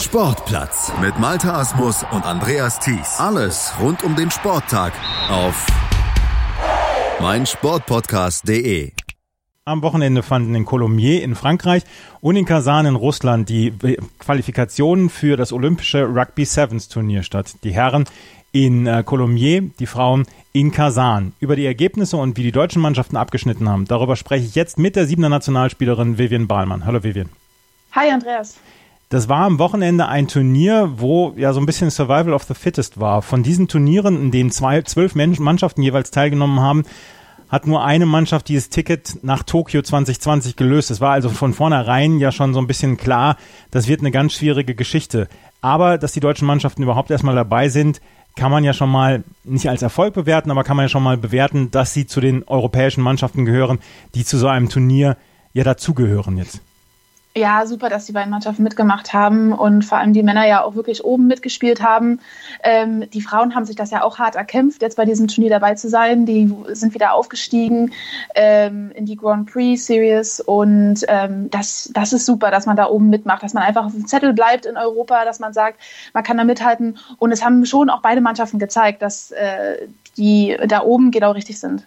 Sportplatz mit Malta Asmus und Andreas Thies. Alles rund um den Sporttag auf meinsportpodcast.de. Am Wochenende fanden in Colomiers in Frankreich und in Kasan in Russland die Qualifikationen für das olympische Rugby Sevens Turnier statt. Die Herren in äh, Colomiers, die Frauen in Kasan. Über die Ergebnisse und wie die deutschen Mannschaften abgeschnitten haben, darüber spreche ich jetzt mit der siebener Nationalspielerin Vivian Bahlmann. Hallo Vivian. Hi Andreas. Das war am Wochenende ein Turnier, wo ja so ein bisschen Survival of the Fittest war. Von diesen Turnieren, in denen zwei, zwölf Mannschaften jeweils teilgenommen haben, hat nur eine Mannschaft dieses Ticket nach Tokio 2020 gelöst. Es war also von vornherein ja schon so ein bisschen klar, das wird eine ganz schwierige Geschichte. Aber dass die deutschen Mannschaften überhaupt erstmal dabei sind, kann man ja schon mal nicht als Erfolg bewerten, aber kann man ja schon mal bewerten, dass sie zu den europäischen Mannschaften gehören, die zu so einem Turnier ja dazugehören jetzt. Ja, super, dass die beiden Mannschaften mitgemacht haben und vor allem die Männer ja auch wirklich oben mitgespielt haben. Ähm, die Frauen haben sich das ja auch hart erkämpft, jetzt bei diesem Turnier dabei zu sein. Die sind wieder aufgestiegen ähm, in die Grand Prix Series und ähm, das, das ist super, dass man da oben mitmacht, dass man einfach auf dem Zettel bleibt in Europa, dass man sagt, man kann da mithalten. Und es haben schon auch beide Mannschaften gezeigt, dass äh, die da oben genau richtig sind.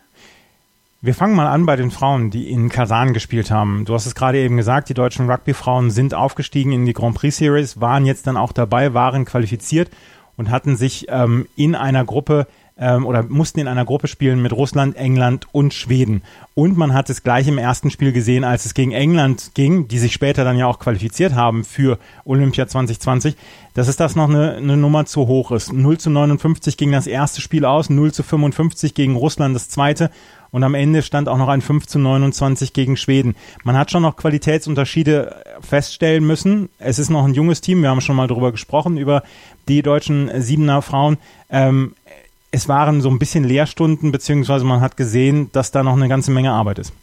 Wir fangen mal an bei den Frauen, die in Kasan gespielt haben. Du hast es gerade eben gesagt, die deutschen Rugby-Frauen sind aufgestiegen in die Grand Prix Series, waren jetzt dann auch dabei, waren qualifiziert und hatten sich ähm, in einer Gruppe ähm, oder mussten in einer Gruppe spielen mit Russland, England und Schweden. Und man hat es gleich im ersten Spiel gesehen, als es gegen England ging, die sich später dann ja auch qualifiziert haben für Olympia 2020, dass es das noch eine, eine Nummer zu hoch ist. 0 zu 59 ging das erste Spiel aus, 0 zu 55 gegen Russland das zweite und am Ende stand auch noch ein 5 zu 29 gegen Schweden. Man hat schon noch Qualitätsunterschiede feststellen müssen. Es ist noch ein junges Team, wir haben schon mal darüber gesprochen, über die deutschen Siebener Frauen. Ähm, es waren so ein bisschen Lehrstunden, beziehungsweise man hat gesehen, dass da noch eine ganze Menge Arbeit ist.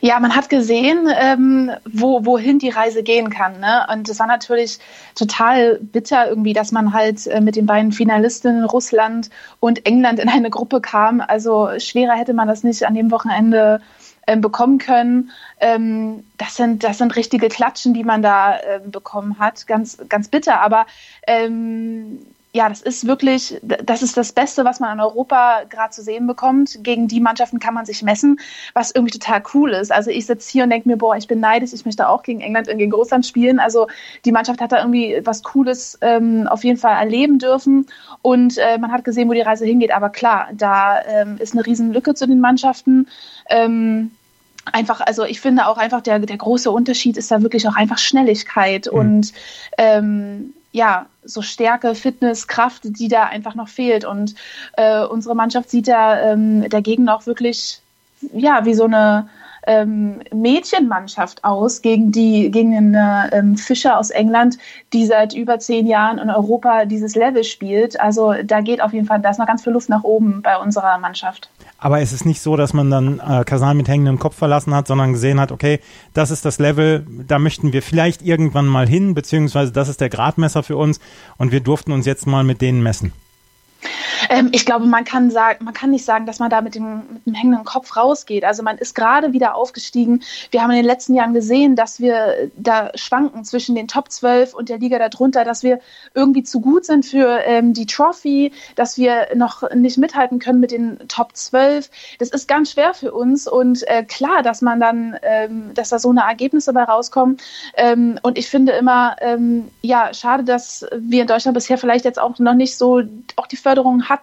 Ja, man hat gesehen, ähm, wo, wohin die Reise gehen kann. Ne? Und es war natürlich total bitter irgendwie, dass man halt äh, mit den beiden Finalistinnen Russland und England in eine Gruppe kam. Also schwerer hätte man das nicht an dem Wochenende ähm, bekommen können. Ähm, das, sind, das sind richtige Klatschen, die man da äh, bekommen hat. Ganz, ganz bitter. Aber ähm, ja, das ist wirklich, das ist das Beste, was man in Europa gerade zu sehen bekommt. Gegen die Mannschaften kann man sich messen, was irgendwie total cool ist. Also ich sitze hier und denke mir, boah, ich bin neidisch, ich möchte auch gegen England und gegen Russland spielen. Also die Mannschaft hat da irgendwie was Cooles ähm, auf jeden Fall erleben dürfen und äh, man hat gesehen, wo die Reise hingeht. Aber klar, da ähm, ist eine riesen Lücke zu den Mannschaften. Ähm, einfach, also ich finde auch einfach der, der große Unterschied ist da wirklich auch einfach Schnelligkeit mhm. und ähm, ja, so Stärke, Fitness, Kraft, die da einfach noch fehlt. Und äh, unsere Mannschaft sieht da ähm, dagegen auch wirklich, ja, wie so eine ähm, Mädchenmannschaft aus gegen die gegen den ähm, Fischer aus England, die seit über zehn Jahren in Europa dieses Level spielt. Also da geht auf jeden Fall, da ist noch ganz viel Luft nach oben bei unserer Mannschaft. Aber es ist nicht so, dass man dann äh, Kasan mit hängendem Kopf verlassen hat, sondern gesehen hat, okay, das ist das Level, da möchten wir vielleicht irgendwann mal hin, beziehungsweise das ist der Gradmesser für uns und wir durften uns jetzt mal mit denen messen. Ähm, ich glaube, man kann sagen, man kann nicht sagen, dass man da mit dem, mit dem hängenden Kopf rausgeht. Also man ist gerade wieder aufgestiegen. Wir haben in den letzten Jahren gesehen, dass wir da schwanken zwischen den Top 12 und der Liga darunter, dass wir irgendwie zu gut sind für ähm, die Trophy, dass wir noch nicht mithalten können mit den Top 12. Das ist ganz schwer für uns und äh, klar, dass man dann, ähm, dass da so eine Ergebnisse bei rauskommen. Ähm, und ich finde immer, ähm, ja, schade, dass wir in Deutschland bisher vielleicht jetzt auch noch nicht so auch die Förderung hatten,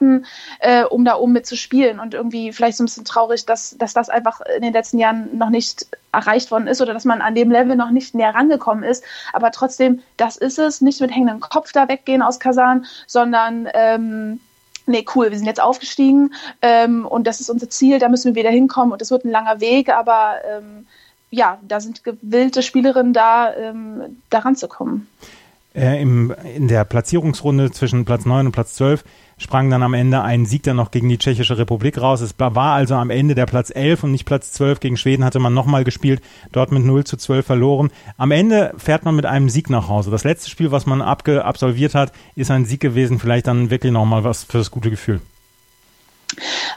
äh, um da oben mitzuspielen. Und irgendwie vielleicht so ein bisschen traurig, dass, dass das einfach in den letzten Jahren noch nicht erreicht worden ist oder dass man an dem Level noch nicht näher rangekommen ist. Aber trotzdem, das ist es. Nicht mit hängendem Kopf da weggehen aus Kasan, sondern ähm, nee, cool, wir sind jetzt aufgestiegen ähm, und das ist unser Ziel, da müssen wir wieder hinkommen und es wird ein langer Weg, aber ähm, ja, da sind gewillte Spielerinnen da, ähm, da ranzukommen. Äh, im, in der Platzierungsrunde zwischen Platz 9 und Platz 12 sprang dann am Ende ein Sieg dann noch gegen die Tschechische Republik raus. Es war also am Ende der Platz 11 und nicht Platz 12. Gegen Schweden hatte man nochmal gespielt, dort mit 0 zu 12 verloren. Am Ende fährt man mit einem Sieg nach Hause. Das letzte Spiel, was man abge absolviert hat, ist ein Sieg gewesen. Vielleicht dann wirklich nochmal was für das gute Gefühl.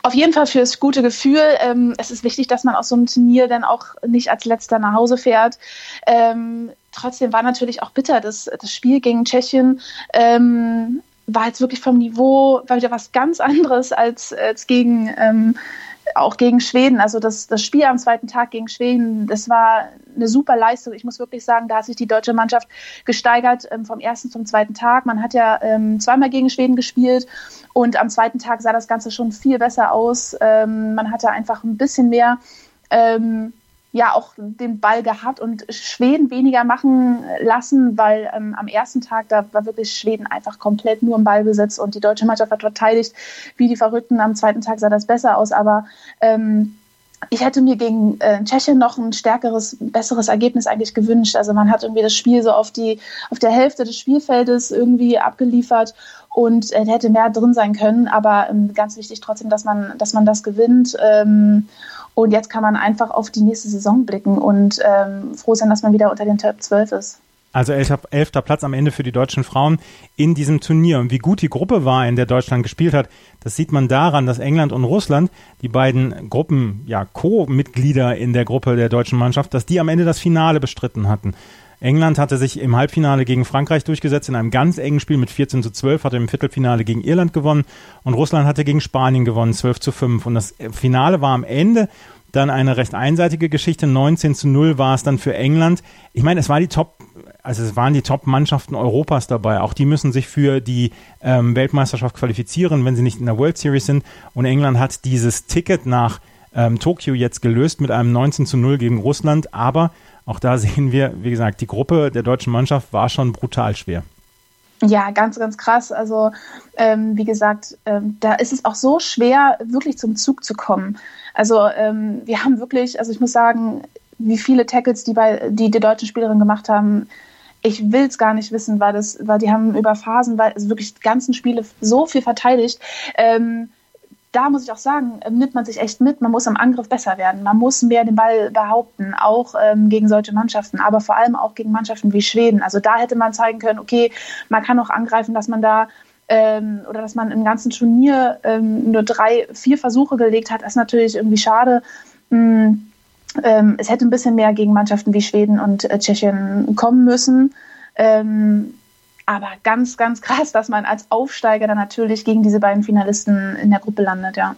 Auf jeden Fall fürs gute Gefühl. Ähm, es ist wichtig, dass man aus so einem Turnier dann auch nicht als letzter nach Hause fährt. Ähm, trotzdem war natürlich auch bitter, dass das Spiel gegen Tschechien ähm, war jetzt wirklich vom Niveau, war wieder was ganz anderes als, als gegen ähm, auch gegen Schweden. Also das, das Spiel am zweiten Tag gegen Schweden, das war eine super Leistung. Ich muss wirklich sagen, da hat sich die deutsche Mannschaft gesteigert ähm, vom ersten zum zweiten Tag. Man hat ja ähm, zweimal gegen Schweden gespielt und am zweiten Tag sah das Ganze schon viel besser aus. Ähm, man hatte einfach ein bisschen mehr ähm, ja auch den Ball gehabt und Schweden weniger machen lassen, weil ähm, am ersten Tag da war wirklich Schweden einfach komplett nur im Ballbesitz und die deutsche Mannschaft hat verteidigt wie die Verrückten. Am zweiten Tag sah das besser aus, aber ähm, ich hätte mir gegen äh, Tschechien noch ein stärkeres, besseres Ergebnis eigentlich gewünscht. Also man hat irgendwie das Spiel so auf die auf der Hälfte des Spielfeldes irgendwie abgeliefert und äh, hätte mehr drin sein können. Aber ähm, ganz wichtig trotzdem, dass man dass man das gewinnt. Ähm, und jetzt kann man einfach auf die nächste Saison blicken und ähm, froh sein, dass man wieder unter den Top 12 ist. Also elfter, elfter Platz am Ende für die deutschen Frauen in diesem Turnier. Und wie gut die Gruppe war, in der Deutschland gespielt hat, das sieht man daran, dass England und Russland, die beiden Gruppen, ja, Co-Mitglieder in der Gruppe der deutschen Mannschaft, dass die am Ende das Finale bestritten hatten. England hatte sich im Halbfinale gegen Frankreich durchgesetzt in einem ganz engen Spiel mit 14 zu 12, hatte im Viertelfinale gegen Irland gewonnen und Russland hatte gegen Spanien gewonnen, 12 zu 5. Und das Finale war am Ende dann eine recht einseitige Geschichte. 19 zu 0 war es dann für England. Ich meine, es war die Top, also es waren die Top-Mannschaften Europas dabei. Auch die müssen sich für die ähm, Weltmeisterschaft qualifizieren, wenn sie nicht in der World Series sind. Und England hat dieses Ticket nach ähm, Tokio jetzt gelöst mit einem 19 zu 0 gegen Russland. Aber auch da sehen wir, wie gesagt, die Gruppe der deutschen Mannschaft war schon brutal schwer. Ja, ganz, ganz krass. Also, ähm, wie gesagt, ähm, da ist es auch so schwer, wirklich zum Zug zu kommen. Also, ähm, wir haben wirklich, also ich muss sagen, wie viele Tackles die bei die, die deutschen Spielerinnen gemacht haben, ich will es gar nicht wissen, weil das, weil die haben über Phasen, weil also wirklich die ganzen Spiele so viel verteidigt. Ähm, da muss ich auch sagen, äh, nimmt man sich echt mit. Man muss am Angriff besser werden. Man muss mehr den Ball behaupten, auch ähm, gegen solche Mannschaften, aber vor allem auch gegen Mannschaften wie Schweden. Also da hätte man zeigen können, okay, man kann auch angreifen, dass man da ähm, oder dass man im ganzen Turnier ähm, nur drei, vier Versuche gelegt hat. Das ist natürlich irgendwie schade. Mhm. Ähm, es hätte ein bisschen mehr gegen Mannschaften wie Schweden und äh, Tschechien kommen müssen. Ähm, aber ganz, ganz krass, dass man als Aufsteiger dann natürlich gegen diese beiden Finalisten in der Gruppe landet, ja.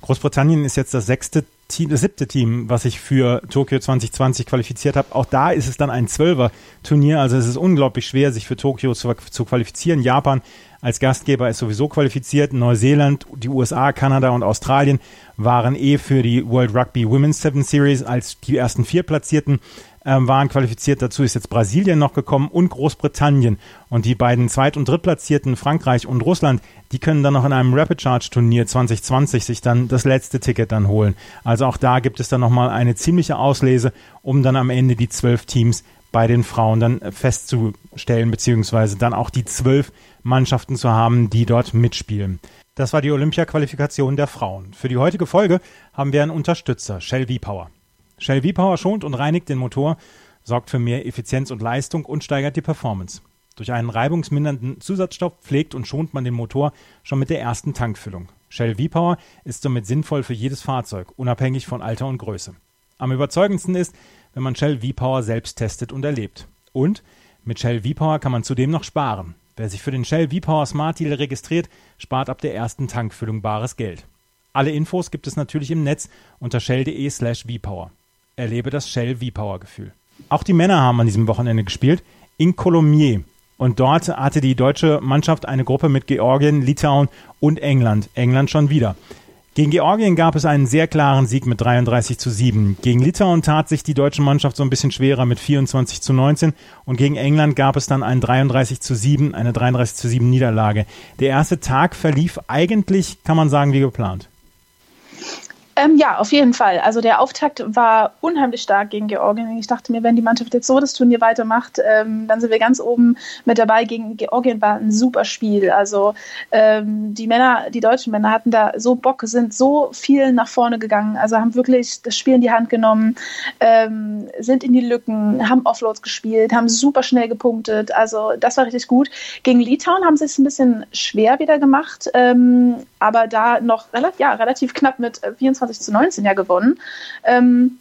Großbritannien ist jetzt das sechste Team, das siebte Team, was sich für Tokio 2020 qualifiziert hat. Auch da ist es dann ein Zwölfer-Turnier. Also es ist unglaublich schwer, sich für Tokio zu, zu qualifizieren. Japan als Gastgeber ist sowieso qualifiziert. Neuseeland, die USA, Kanada und Australien waren eh für die World Rugby Women's Seven Series als die ersten vier Platzierten ähm, waren qualifiziert. Dazu ist jetzt Brasilien noch gekommen und Großbritannien. Und die beiden Zweit- und Drittplatzierten, Frankreich und Russland, die können dann noch in einem Rapid Charge Turnier 2020 sich dann das letzte Ticket dann holen. Also auch da gibt es dann nochmal eine ziemliche Auslese, um dann am Ende die zwölf Teams bei den Frauen dann festzustellen, beziehungsweise dann auch die zwölf Mannschaften zu haben, die dort mitspielen. Das war die Olympia-Qualifikation der Frauen. Für die heutige Folge haben wir einen Unterstützer, Shell V-Power. Shell V-Power schont und reinigt den Motor, sorgt für mehr Effizienz und Leistung und steigert die Performance. Durch einen reibungsmindernden Zusatzstoff pflegt und schont man den Motor schon mit der ersten Tankfüllung. Shell V-Power ist somit sinnvoll für jedes Fahrzeug, unabhängig von Alter und Größe. Am überzeugendsten ist, wenn man Shell V-Power selbst testet und erlebt. Und mit Shell V-Power kann man zudem noch sparen. Wer sich für den Shell V-Power Smart Deal registriert, spart ab der ersten Tankfüllung bares Geld. Alle Infos gibt es natürlich im Netz unter shell.de slash vpower. Erlebe das Shell V-Power-Gefühl. Auch die Männer haben an diesem Wochenende gespielt in Colomiers. Und dort hatte die deutsche Mannschaft eine Gruppe mit Georgien, Litauen und England. England schon wieder. Gegen Georgien gab es einen sehr klaren Sieg mit 33 zu 7. Gegen Litauen tat sich die deutsche Mannschaft so ein bisschen schwerer mit 24 zu 19 und gegen England gab es dann einen 33 zu 7, eine 33 zu 7 Niederlage. Der erste Tag verlief eigentlich, kann man sagen, wie geplant. Ähm, ja, auf jeden Fall. Also der Auftakt war unheimlich stark gegen Georgien. Ich dachte mir, wenn die Mannschaft jetzt so das Turnier weitermacht, ähm, dann sind wir ganz oben mit dabei. Gegen Georgien war ein super Spiel. Also ähm, die Männer, die deutschen Männer hatten da so Bock, sind so viel nach vorne gegangen. Also haben wirklich das Spiel in die Hand genommen, ähm, sind in die Lücken, haben Offloads gespielt, haben super schnell gepunktet. Also das war richtig gut. Gegen Litauen haben sie es ein bisschen schwer wieder gemacht, ähm, aber da noch relativ, ja, relativ knapp mit 24 zu 19 ja gewonnen. Ähm,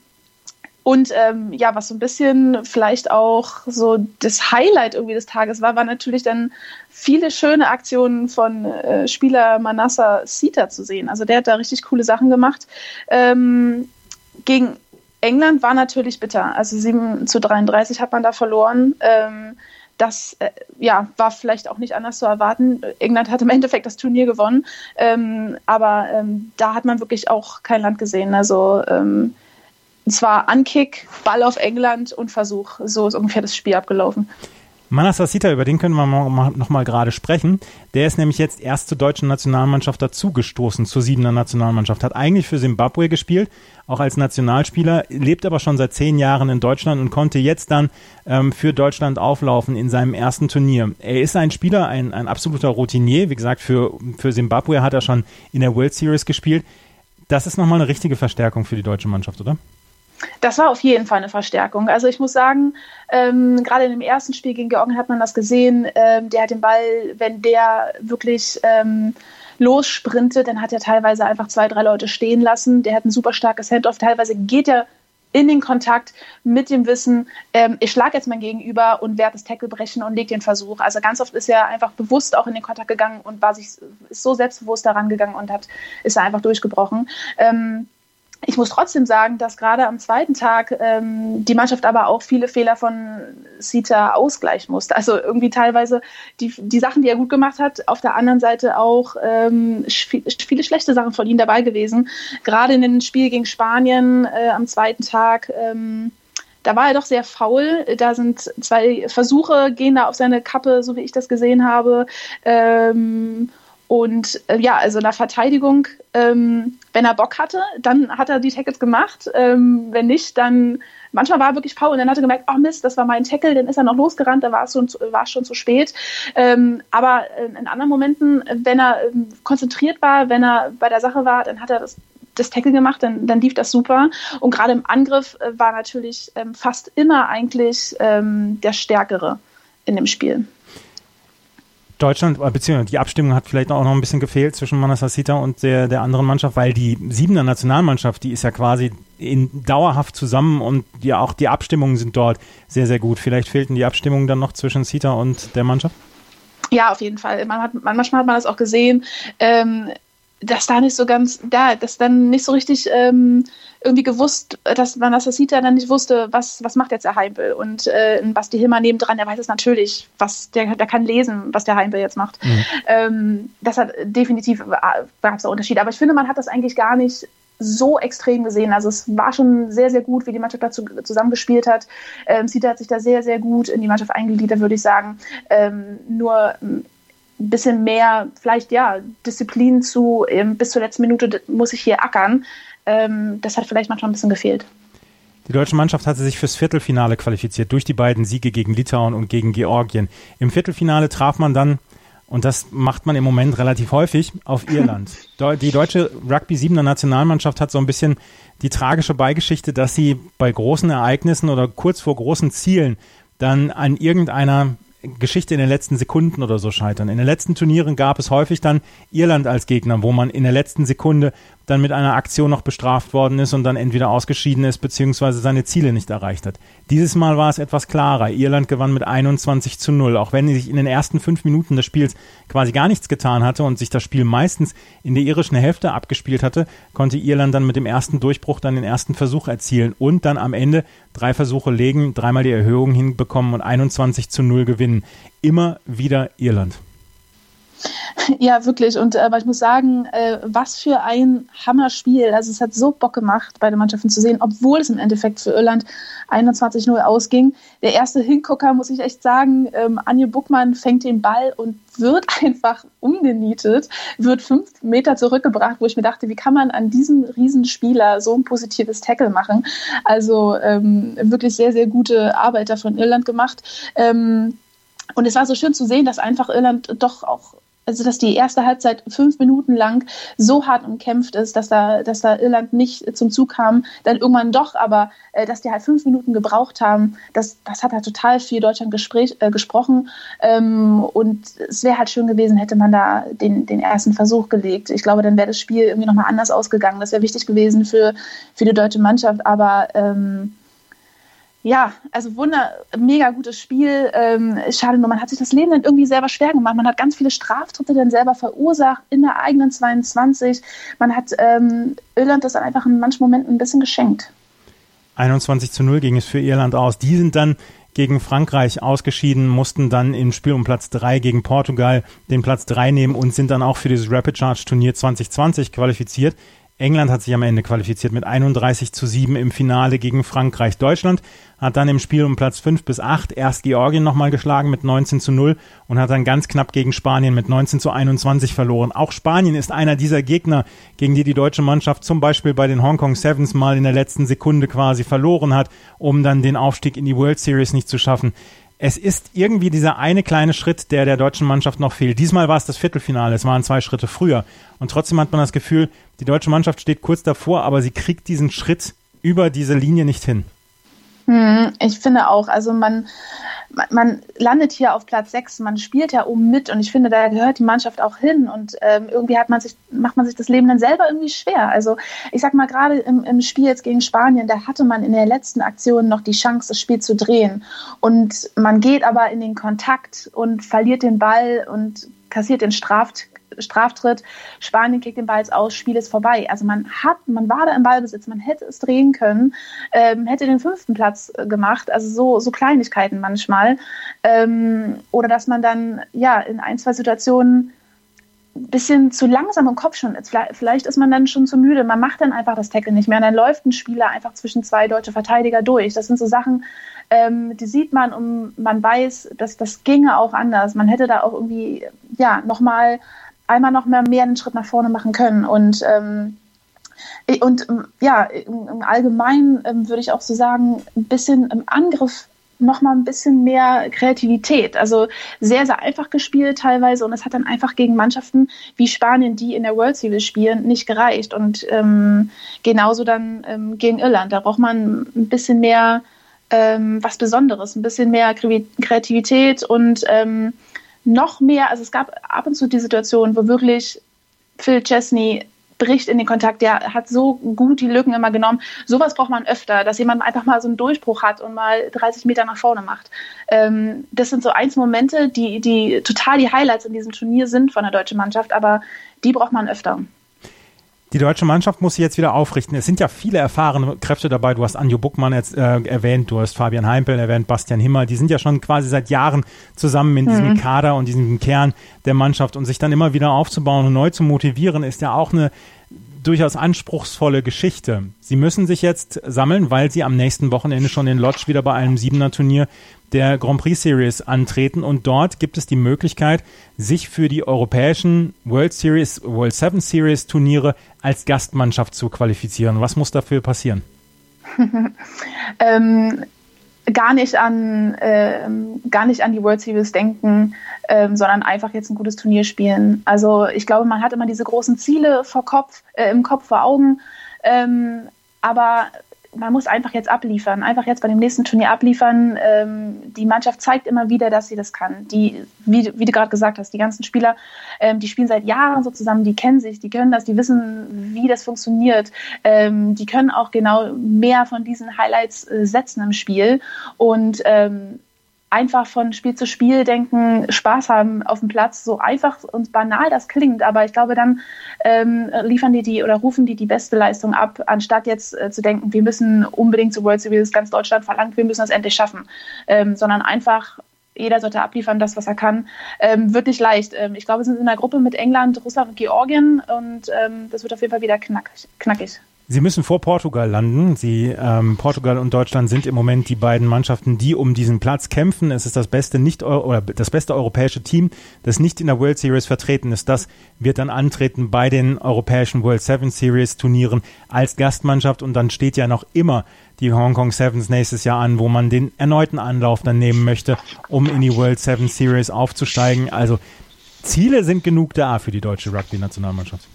und ähm, ja, was so ein bisschen vielleicht auch so das Highlight irgendwie des Tages war, war natürlich dann viele schöne Aktionen von äh, Spieler Manassa Sita zu sehen. Also der hat da richtig coole Sachen gemacht. Ähm, gegen England war natürlich bitter. Also 7 zu 33 hat man da verloren. Ähm, das äh, ja, war vielleicht auch nicht anders zu erwarten. England hat im Endeffekt das Turnier gewonnen, ähm, aber ähm, da hat man wirklich auch kein Land gesehen. Also ähm, es war Ankick, Ball auf England und Versuch. So ist ungefähr das Spiel abgelaufen. Manas Asita, über den können wir noch mal gerade sprechen. Der ist nämlich jetzt erst zur deutschen Nationalmannschaft dazugestoßen, zur siebener Nationalmannschaft. Hat eigentlich für Simbabwe gespielt, auch als Nationalspieler, lebt aber schon seit zehn Jahren in Deutschland und konnte jetzt dann ähm, für Deutschland auflaufen in seinem ersten Turnier. Er ist ein Spieler, ein, ein absoluter Routinier. Wie gesagt, für, für hat er schon in der World Series gespielt. Das ist nochmal eine richtige Verstärkung für die deutsche Mannschaft, oder? Das war auf jeden Fall eine Verstärkung. Also ich muss sagen, ähm, gerade in dem ersten Spiel gegen Georgien hat man das gesehen. Ähm, der hat den Ball, wenn der wirklich ähm, lossprintet, dann hat er teilweise einfach zwei, drei Leute stehen lassen. Der hat ein super starkes Handoff. Teilweise geht er in den Kontakt mit dem Wissen, ähm, ich schlage jetzt mein Gegenüber und werde das Tackle brechen und lege den Versuch. Also ganz oft ist er einfach bewusst auch in den Kontakt gegangen und war sich ist so selbstbewusst daran gegangen und hat ist er einfach durchgebrochen. Ähm, ich muss trotzdem sagen, dass gerade am zweiten Tag ähm, die Mannschaft aber auch viele Fehler von Sita ausgleichen musste. Also irgendwie teilweise die, die Sachen, die er gut gemacht hat, auf der anderen Seite auch ähm, viele schlechte Sachen von ihm dabei gewesen. Gerade in dem Spiel gegen Spanien äh, am zweiten Tag. Ähm, da war er doch sehr faul. Da sind zwei Versuche, gehen da auf seine Kappe, so wie ich das gesehen habe. Ähm, und äh, ja, also in der Verteidigung, ähm, wenn er Bock hatte, dann hat er die Tackles gemacht. Ähm, wenn nicht, dann manchmal war er wirklich faul und dann hat er gemerkt, oh Mist, das war mein Tackle, dann ist er noch losgerannt, da war es schon, war schon zu spät. Ähm, aber in anderen Momenten, wenn er ähm, konzentriert war, wenn er bei der Sache war, dann hat er das das Tackle gemacht, dann, dann lief das super. Und gerade im Angriff äh, war natürlich ähm, fast immer eigentlich ähm, der Stärkere in dem Spiel. Deutschland, äh, beziehungsweise die Abstimmung hat vielleicht auch noch ein bisschen gefehlt zwischen Manasasita und der, der anderen Mannschaft, weil die siebener Nationalmannschaft, die ist ja quasi in, dauerhaft zusammen und ja auch die Abstimmungen sind dort sehr, sehr gut. Vielleicht fehlten die Abstimmungen dann noch zwischen Sita und der Mannschaft? Ja, auf jeden Fall. Man hat, manchmal hat man das auch gesehen. Ähm, dass da nicht so ganz, da, dass dann nicht so richtig ähm, irgendwie gewusst, dass man das sieht, dann nicht wusste, was, was macht jetzt der Heimpel. Und äh, Basti Hilmer nebendran, der weiß es natürlich, was der, der kann lesen, was der Heimpel jetzt macht. Mhm. Ähm, das hat definitiv gab es da Unterschiede. Aber ich finde, man hat das eigentlich gar nicht so extrem gesehen. Also es war schon sehr, sehr gut, wie die Mannschaft dazu zusammengespielt hat. Ähm, Sita hat sich da sehr, sehr gut in die Mannschaft eingegliedert, würde ich sagen. Ähm, nur ein bisschen mehr, vielleicht ja, Disziplin zu, ähm, bis zur letzten Minute muss ich hier ackern. Ähm, das hat vielleicht manchmal ein bisschen gefehlt. Die deutsche Mannschaft hatte sich fürs Viertelfinale qualifiziert durch die beiden Siege gegen Litauen und gegen Georgien. Im Viertelfinale traf man dann, und das macht man im Moment relativ häufig, auf Irland. Die deutsche Rugby 7er Nationalmannschaft hat so ein bisschen die tragische Beigeschichte, dass sie bei großen Ereignissen oder kurz vor großen Zielen dann an irgendeiner Geschichte in den letzten Sekunden oder so scheitern. In den letzten Turnieren gab es häufig dann Irland als Gegner, wo man in der letzten Sekunde dann mit einer Aktion noch bestraft worden ist und dann entweder ausgeschieden ist beziehungsweise seine Ziele nicht erreicht hat. Dieses Mal war es etwas klarer. Irland gewann mit 21 zu 0. Auch wenn sich in den ersten fünf Minuten des Spiels quasi gar nichts getan hatte und sich das Spiel meistens in der irischen Hälfte abgespielt hatte, konnte Irland dann mit dem ersten Durchbruch dann den ersten Versuch erzielen und dann am Ende drei Versuche legen, dreimal die Erhöhung hinbekommen und 21 zu 0 gewinnen. Immer wieder Irland. Ja, wirklich. Und äh, aber ich muss sagen, äh, was für ein Hammerspiel. Also es hat so Bock gemacht, beide Mannschaften zu sehen, obwohl es im Endeffekt für Irland 21-0 ausging. Der erste Hingucker, muss ich echt sagen, ähm, Anje Buckmann fängt den Ball und wird einfach umgenietet, wird fünf Meter zurückgebracht, wo ich mir dachte, wie kann man an diesem Riesenspieler so ein positives Tackle machen? Also ähm, wirklich sehr, sehr gute Arbeit da von Irland gemacht. Ähm, und es war so schön zu sehen, dass einfach Irland doch auch also dass die erste Halbzeit fünf Minuten lang so hart umkämpft ist, dass da, dass da Irland nicht zum Zug kam, dann irgendwann doch, aber äh, dass die halt fünf Minuten gebraucht haben, das, das hat halt total viel Deutschland Gespräch, äh, gesprochen. Ähm, und es wäre halt schön gewesen, hätte man da den, den ersten Versuch gelegt. Ich glaube, dann wäre das Spiel irgendwie nochmal anders ausgegangen. Das wäre wichtig gewesen für, für die deutsche Mannschaft, aber ähm, ja, also wunder, mega gutes Spiel. Ähm, schade nur, man hat sich das Leben dann irgendwie selber schwer gemacht. Man hat ganz viele Straftritte dann selber verursacht in der eigenen 22. Man hat ähm, Irland das dann einfach in manchen Momenten ein bisschen geschenkt. 21 zu 0 ging es für Irland aus. Die sind dann gegen Frankreich ausgeschieden, mussten dann im Spiel um Platz 3 gegen Portugal den Platz 3 nehmen und sind dann auch für dieses Rapid Charge Turnier 2020 qualifiziert. England hat sich am Ende qualifiziert mit 31 zu 7 im Finale gegen Frankreich. Deutschland hat dann im Spiel um Platz 5 bis 8 erst Georgien nochmal geschlagen mit 19 zu 0 und hat dann ganz knapp gegen Spanien mit 19 zu 21 verloren. Auch Spanien ist einer dieser Gegner, gegen die die deutsche Mannschaft zum Beispiel bei den Hong Kong Sevens mal in der letzten Sekunde quasi verloren hat, um dann den Aufstieg in die World Series nicht zu schaffen es ist irgendwie dieser eine kleine Schritt, der der deutschen Mannschaft noch fehlt. Diesmal war es das Viertelfinale, es waren zwei Schritte früher. Und trotzdem hat man das Gefühl, die deutsche Mannschaft steht kurz davor, aber sie kriegt diesen Schritt über diese Linie nicht hin. Hm, ich finde auch, also man, man landet hier auf Platz 6, man spielt ja oben mit und ich finde, da gehört die Mannschaft auch hin und ähm, irgendwie hat man sich, macht man sich das Leben dann selber irgendwie schwer. Also ich sag mal, gerade im, im Spiel jetzt gegen Spanien, da hatte man in der letzten Aktion noch die Chance, das Spiel zu drehen und man geht aber in den Kontakt und verliert den Ball und kassiert den Straft, Straftritt, Spanien kriegt den Ball jetzt aus, Spiel ist vorbei. Also man hat, man war da im Ballbesitz, man hätte es drehen können, ähm, hätte den fünften Platz äh, gemacht, also so, so Kleinigkeiten manchmal. Ähm, oder dass man dann ja in ein, zwei Situationen ein bisschen zu langsam im Kopf schon ist. Vielleicht ist man dann schon zu müde. Man macht dann einfach das Tackle nicht mehr. Und dann läuft ein Spieler einfach zwischen zwei deutsche Verteidiger durch. Das sind so Sachen, ähm, die sieht man und man weiß, dass das ginge auch anders. Man hätte da auch irgendwie, ja, nochmal einmal noch mehr, mehr einen Schritt nach vorne machen können. Und, ähm, und ähm, ja, im Allgemeinen ähm, würde ich auch so sagen, ein bisschen im Angriff noch mal ein bisschen mehr Kreativität. Also sehr, sehr einfach gespielt teilweise und es hat dann einfach gegen Mannschaften wie Spanien, die in der World Series spielen, nicht gereicht. Und ähm, genauso dann ähm, gegen Irland. Da braucht man ein bisschen mehr ähm, was Besonderes, ein bisschen mehr Kreativität und ähm, noch mehr, also es gab ab und zu die Situation, wo wirklich Phil Chesney bricht in den Kontakt, der hat so gut die Lücken immer genommen. Sowas braucht man öfter, dass jemand einfach mal so einen Durchbruch hat und mal 30 Meter nach vorne macht. Ähm, das sind so eins Momente, die, die total die Highlights in diesem Turnier sind von der deutschen Mannschaft, aber die braucht man öfter. Die deutsche Mannschaft muss sich jetzt wieder aufrichten. Es sind ja viele erfahrene Kräfte dabei. Du hast Anjo Buckmann jetzt, äh, erwähnt, du hast Fabian Heimpel erwähnt, Bastian Himmer. Die sind ja schon quasi seit Jahren zusammen in mhm. diesem Kader und diesem Kern der Mannschaft. Und sich dann immer wieder aufzubauen und neu zu motivieren, ist ja auch eine durchaus anspruchsvolle Geschichte. Sie müssen sich jetzt sammeln, weil sie am nächsten Wochenende schon in Lodge wieder bei einem Siebener Turnier der Grand Prix Series antreten und dort gibt es die Möglichkeit, sich für die europäischen World Series, World Seven Series Turniere als Gastmannschaft zu qualifizieren. Was muss dafür passieren? ähm, gar nicht an äh, gar nicht an die World Series denken, ähm, sondern einfach jetzt ein gutes Turnier spielen. Also ich glaube, man hat immer diese großen Ziele vor Kopf, äh, im Kopf vor Augen, ähm, aber man muss einfach jetzt abliefern, einfach jetzt bei dem nächsten Turnier abliefern. Ähm, die Mannschaft zeigt immer wieder, dass sie das kann. Die, wie, wie du gerade gesagt hast, die ganzen Spieler, ähm, die spielen seit Jahren so zusammen, die kennen sich, die können das, die wissen, wie das funktioniert. Ähm, die können auch genau mehr von diesen Highlights äh, setzen im Spiel. Und ähm, einfach von Spiel zu Spiel denken, Spaß haben auf dem Platz, so einfach und banal das klingt, aber ich glaube, dann ähm, liefern die die oder rufen die die beste Leistung ab, anstatt jetzt äh, zu denken, wir müssen unbedingt zu World Series ganz Deutschland verlangt, wir müssen das endlich schaffen, ähm, sondern einfach jeder sollte abliefern, das, was er kann. Ähm, wird nicht leicht. Ähm, ich glaube, wir sind in einer Gruppe mit England, Russland und Georgien und ähm, das wird auf jeden Fall wieder knackig. knackig. Sie müssen vor Portugal landen. Sie, ähm, Portugal und Deutschland sind im Moment die beiden Mannschaften, die um diesen Platz kämpfen. Es ist das beste nicht oder das beste europäische Team, das nicht in der World Series vertreten ist. Das wird dann antreten bei den europäischen World Seven Series Turnieren als Gastmannschaft und dann steht ja noch immer die Hong Kong Sevens nächstes Jahr an, wo man den erneuten Anlauf dann nehmen möchte, um in die World Seven Series aufzusteigen. Also Ziele sind genug da für die deutsche Rugby-Nationalmannschaft.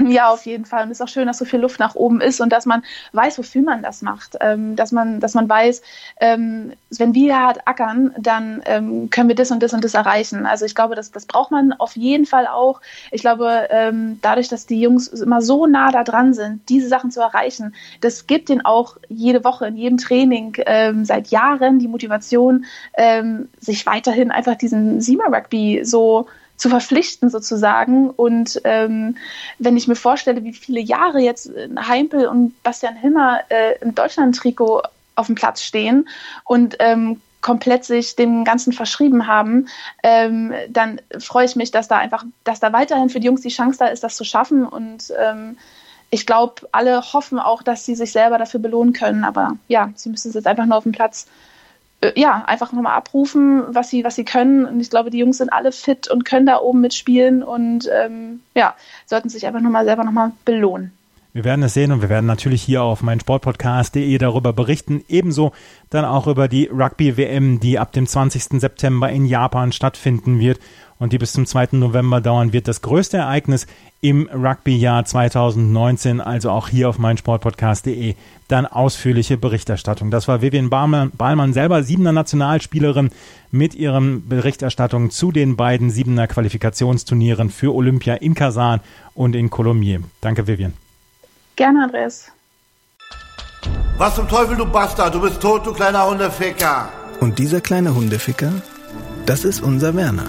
Ja, auf jeden Fall. Und es ist auch schön, dass so viel Luft nach oben ist und dass man weiß, wofür man das macht. Ähm, dass, man, dass man weiß, ähm, wenn wir hart ackern, dann ähm, können wir das und das und das erreichen. Also ich glaube, das, das braucht man auf jeden Fall auch. Ich glaube, dadurch, dass die Jungs immer so nah da dran sind, diese Sachen zu erreichen, das gibt ihnen auch jede Woche in jedem Training seit Jahren die Motivation, sich weiterhin einfach diesen Sima-Rugby so zu verpflichten sozusagen. Und ähm, wenn ich mir vorstelle, wie viele Jahre jetzt Heimpel und Bastian Himmer äh, im Deutschland-Trikot auf dem Platz stehen und ähm, komplett sich dem Ganzen verschrieben haben, ähm, dann freue ich mich, dass da einfach, dass da weiterhin für die Jungs die Chance da ist, das zu schaffen. Und ähm, ich glaube, alle hoffen auch, dass sie sich selber dafür belohnen können. Aber ja, sie müssen es jetzt einfach nur auf dem Platz äh, ja, einfach nochmal abrufen, was sie, was sie können. Und ich glaube, die Jungs sind alle fit und können da oben mitspielen und ähm, ja, sollten sich einfach nochmal selber nochmal belohnen. Wir werden es sehen und wir werden natürlich hier auf meinsportpodcast.de darüber berichten. Ebenso dann auch über die Rugby-WM, die ab dem 20. September in Japan stattfinden wird und die bis zum 2. November dauern wird. Das größte Ereignis im Rugby-Jahr 2019, also auch hier auf meinsportpodcast.de, dann ausführliche Berichterstattung. Das war Vivian Bahlmann selber, siebener Nationalspielerin, mit ihren Berichterstattungen zu den beiden siebener Qualifikationsturnieren für Olympia in Kasan und in Colomiers. Danke, Vivian. Gerne, Andreas. Was zum Teufel, du Bastard? Du bist tot, du kleiner Hundeficker. Und dieser kleine Hundeficker, das ist unser Werner.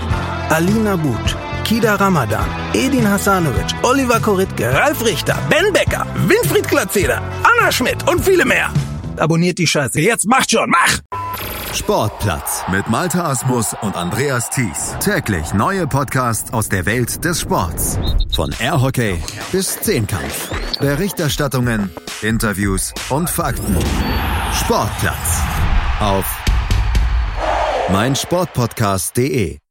Alina But, Kida Ramadan, Edin Hasanovic, Oliver Koritke, Ralf Richter, Ben Becker, Winfried Glatzeder, Anna Schmidt und viele mehr. Abonniert die Scheiße. Jetzt macht schon, mach! Sportplatz mit Malta Asmus und Andreas Thies. Täglich neue Podcasts aus der Welt des Sports. Von Airhockey bis Zehnkampf. Berichterstattungen, Interviews und Fakten. Sportplatz auf meinsportpodcast.de